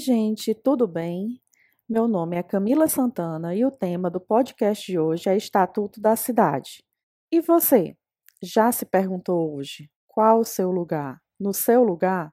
gente, tudo bem? Meu nome é Camila Santana e o tema do podcast de hoje é Estatuto da Cidade. E você, já se perguntou hoje qual o seu lugar? No seu lugar?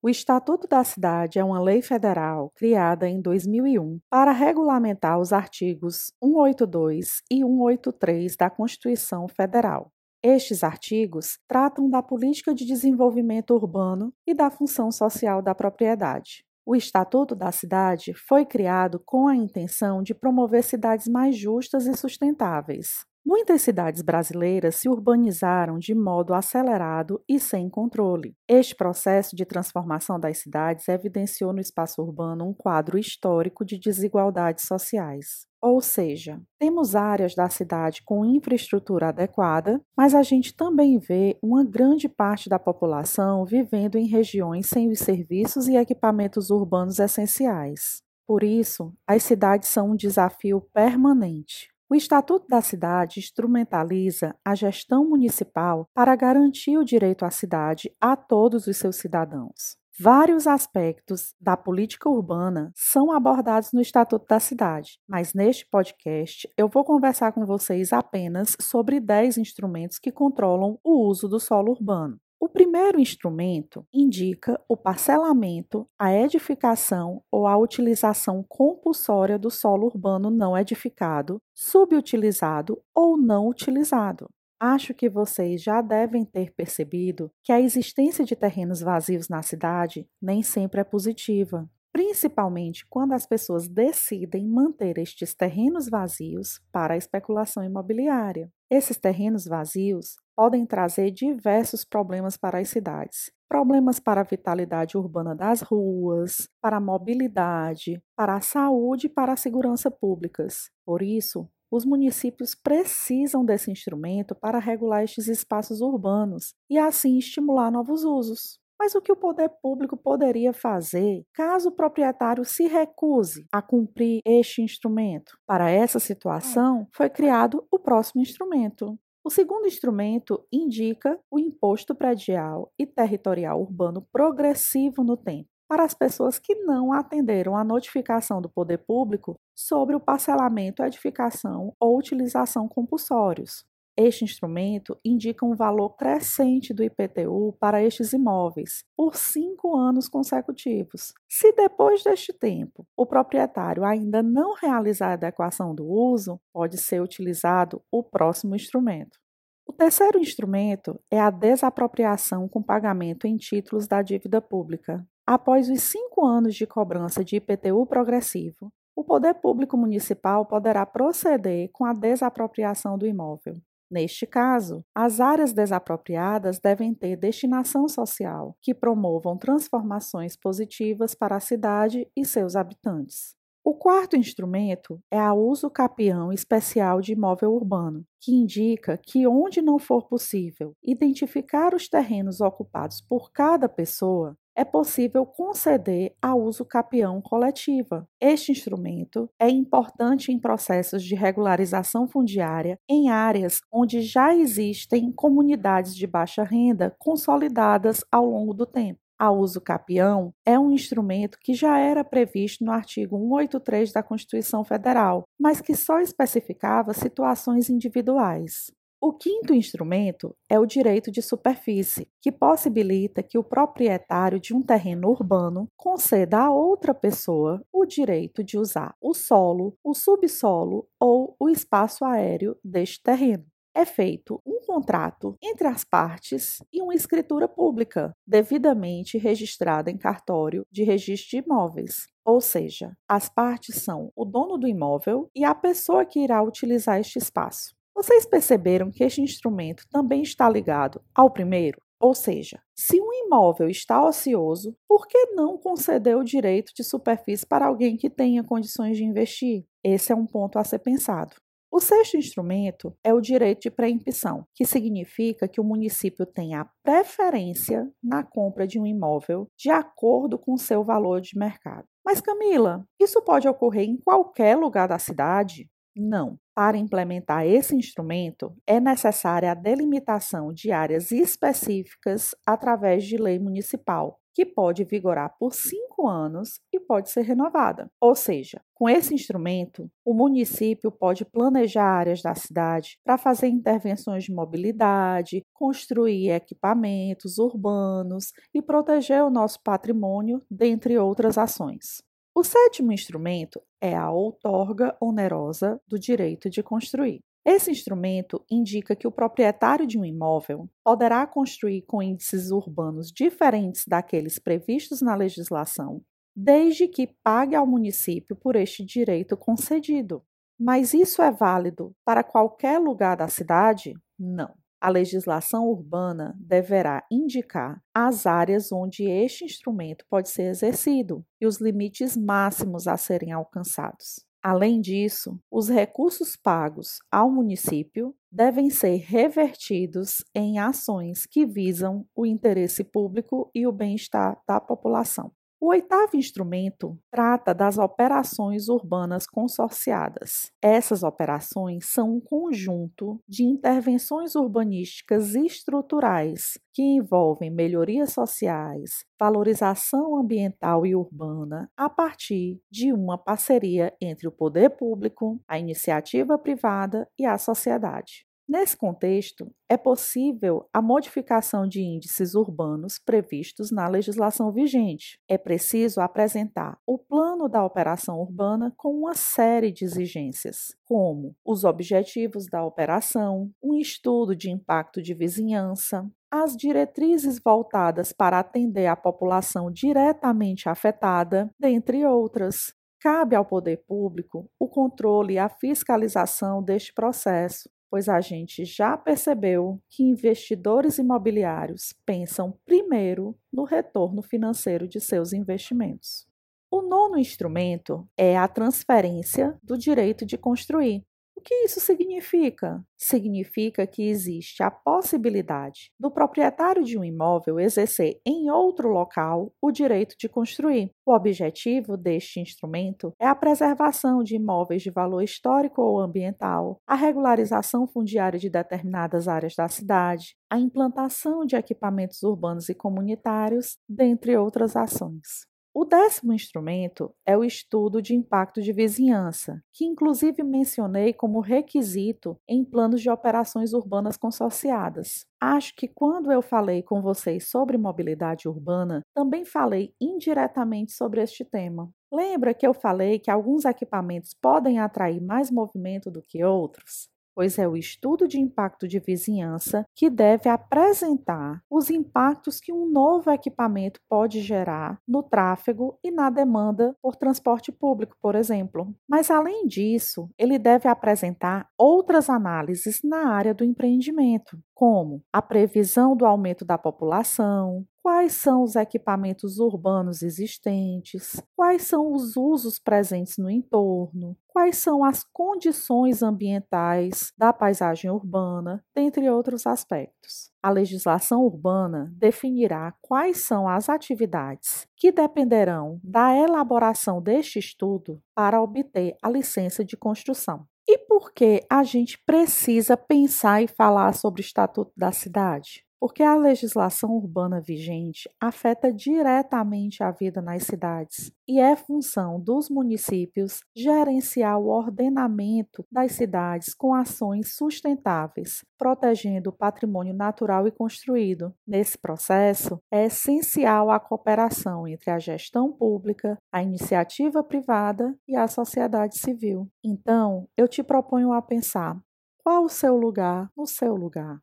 O Estatuto da Cidade é uma lei federal criada em 2001 para regulamentar os artigos 182 e 183 da Constituição Federal. Estes artigos tratam da política de desenvolvimento urbano e da função social da propriedade. O Estatuto da Cidade foi criado com a intenção de promover cidades mais justas e sustentáveis. Muitas cidades brasileiras se urbanizaram de modo acelerado e sem controle. Este processo de transformação das cidades evidenciou no espaço urbano um quadro histórico de desigualdades sociais. Ou seja, temos áreas da cidade com infraestrutura adequada, mas a gente também vê uma grande parte da população vivendo em regiões sem os serviços e equipamentos urbanos essenciais. Por isso, as cidades são um desafio permanente. O Estatuto da Cidade instrumentaliza a gestão municipal para garantir o direito à cidade a todos os seus cidadãos. Vários aspectos da política urbana são abordados no Estatuto da Cidade, mas neste podcast eu vou conversar com vocês apenas sobre 10 instrumentos que controlam o uso do solo urbano. O primeiro instrumento indica o parcelamento, a edificação ou a utilização compulsória do solo urbano não edificado, subutilizado ou não utilizado. Acho que vocês já devem ter percebido que a existência de terrenos vazios na cidade nem sempre é positiva, principalmente quando as pessoas decidem manter estes terrenos vazios para a especulação imobiliária. Esses terrenos vazios podem trazer diversos problemas para as cidades. Problemas para a vitalidade urbana das ruas, para a mobilidade, para a saúde e para a segurança públicas. Por isso, os municípios precisam desse instrumento para regular estes espaços urbanos e assim estimular novos usos. Mas o que o poder público poderia fazer caso o proprietário se recuse a cumprir este instrumento? Para essa situação, foi criado o próximo instrumento. O segundo instrumento indica o imposto predial e territorial urbano progressivo no tempo para as pessoas que não atenderam à notificação do poder público sobre o parcelamento, edificação ou utilização compulsórios. Este instrumento indica um valor crescente do IPTU para estes imóveis por cinco anos consecutivos. Se depois deste tempo o proprietário ainda não realizar a adequação do uso, pode ser utilizado o próximo instrumento. O terceiro instrumento é a desapropriação com pagamento em títulos da dívida pública. Após os cinco anos de cobrança de IPTU progressivo, o poder público municipal poderá proceder com a desapropriação do imóvel. Neste caso, as áreas desapropriadas devem ter destinação social que promovam transformações positivas para a cidade e seus habitantes. O quarto instrumento é a uso capião especial de imóvel urbano, que indica que, onde não for possível identificar os terrenos ocupados por cada pessoa, é possível conceder a uso capião coletiva. Este instrumento é importante em processos de regularização fundiária em áreas onde já existem comunidades de baixa renda consolidadas ao longo do tempo. A uso capião é um instrumento que já era previsto no artigo 183 da Constituição Federal, mas que só especificava situações individuais. O quinto instrumento é o direito de superfície, que possibilita que o proprietário de um terreno urbano conceda a outra pessoa o direito de usar o solo, o subsolo ou o espaço aéreo deste terreno. É feito um contrato entre as partes e uma escritura pública, devidamente registrada em cartório de registro de imóveis. Ou seja, as partes são o dono do imóvel e a pessoa que irá utilizar este espaço. Vocês perceberam que este instrumento também está ligado ao primeiro? Ou seja, se um imóvel está ocioso, por que não conceder o direito de superfície para alguém que tenha condições de investir? Esse é um ponto a ser pensado. O sexto instrumento é o direito de preempção, que significa que o município tem a preferência na compra de um imóvel de acordo com seu valor de mercado. Mas, Camila, isso pode ocorrer em qualquer lugar da cidade? Não. Para implementar esse instrumento, é necessária a delimitação de áreas específicas através de lei municipal, que pode vigorar por cinco anos e pode ser renovada. Ou seja, com esse instrumento, o município pode planejar áreas da cidade para fazer intervenções de mobilidade, construir equipamentos urbanos e proteger o nosso patrimônio, dentre outras ações. O sétimo instrumento é a outorga onerosa do direito de construir. Esse instrumento indica que o proprietário de um imóvel poderá construir com índices urbanos diferentes daqueles previstos na legislação, desde que pague ao município por este direito concedido. Mas isso é válido para qualquer lugar da cidade? Não. A legislação urbana deverá indicar as áreas onde este instrumento pode ser exercido e os limites máximos a serem alcançados. Além disso, os recursos pagos ao município devem ser revertidos em ações que visam o interesse público e o bem-estar da população. O oitavo instrumento trata das operações urbanas consorciadas. Essas operações são um conjunto de intervenções urbanísticas estruturais que envolvem melhorias sociais, valorização ambiental e urbana a partir de uma parceria entre o poder público, a iniciativa privada e a sociedade. Nesse contexto, é possível a modificação de índices urbanos previstos na legislação vigente. É preciso apresentar o plano da operação urbana com uma série de exigências, como os objetivos da operação, um estudo de impacto de vizinhança, as diretrizes voltadas para atender a população diretamente afetada, dentre outras. Cabe ao poder público o controle e a fiscalização deste processo, pois a gente já percebeu que investidores imobiliários pensam primeiro no retorno financeiro de seus investimentos. O nono instrumento é a transferência do direito de construir, o que isso significa? Significa que existe a possibilidade do proprietário de um imóvel exercer em outro local o direito de construir. O objetivo deste instrumento é a preservação de imóveis de valor histórico ou ambiental, a regularização fundiária de determinadas áreas da cidade, a implantação de equipamentos urbanos e comunitários, dentre outras ações. O décimo instrumento é o estudo de impacto de vizinhança, que inclusive mencionei como requisito em planos de operações urbanas consorciadas. Acho que quando eu falei com vocês sobre mobilidade urbana, também falei indiretamente sobre este tema. Lembra que eu falei que alguns equipamentos podem atrair mais movimento do que outros? Pois é o estudo de impacto de vizinhança que deve apresentar os impactos que um novo equipamento pode gerar no tráfego e na demanda por transporte público, por exemplo. Mas, além disso, ele deve apresentar outras análises na área do empreendimento, como a previsão do aumento da população, quais são os equipamentos urbanos existentes, quais são os usos presentes no entorno, quais são as condições ambientais da paisagem urbana, dentre outros aspectos. A legislação urbana definirá quais são as atividades que dependerão da elaboração deste estudo para obter a licença de construção. E por que a gente precisa pensar e falar sobre o Estatuto da Cidade? Porque a legislação urbana vigente afeta diretamente a vida nas cidades e é função dos municípios gerenciar o ordenamento das cidades com ações sustentáveis, protegendo o patrimônio natural e construído. Nesse processo, é essencial a cooperação entre a gestão pública, a iniciativa privada e a sociedade civil. Então, eu te proponho a pensar qual o seu lugar no seu lugar.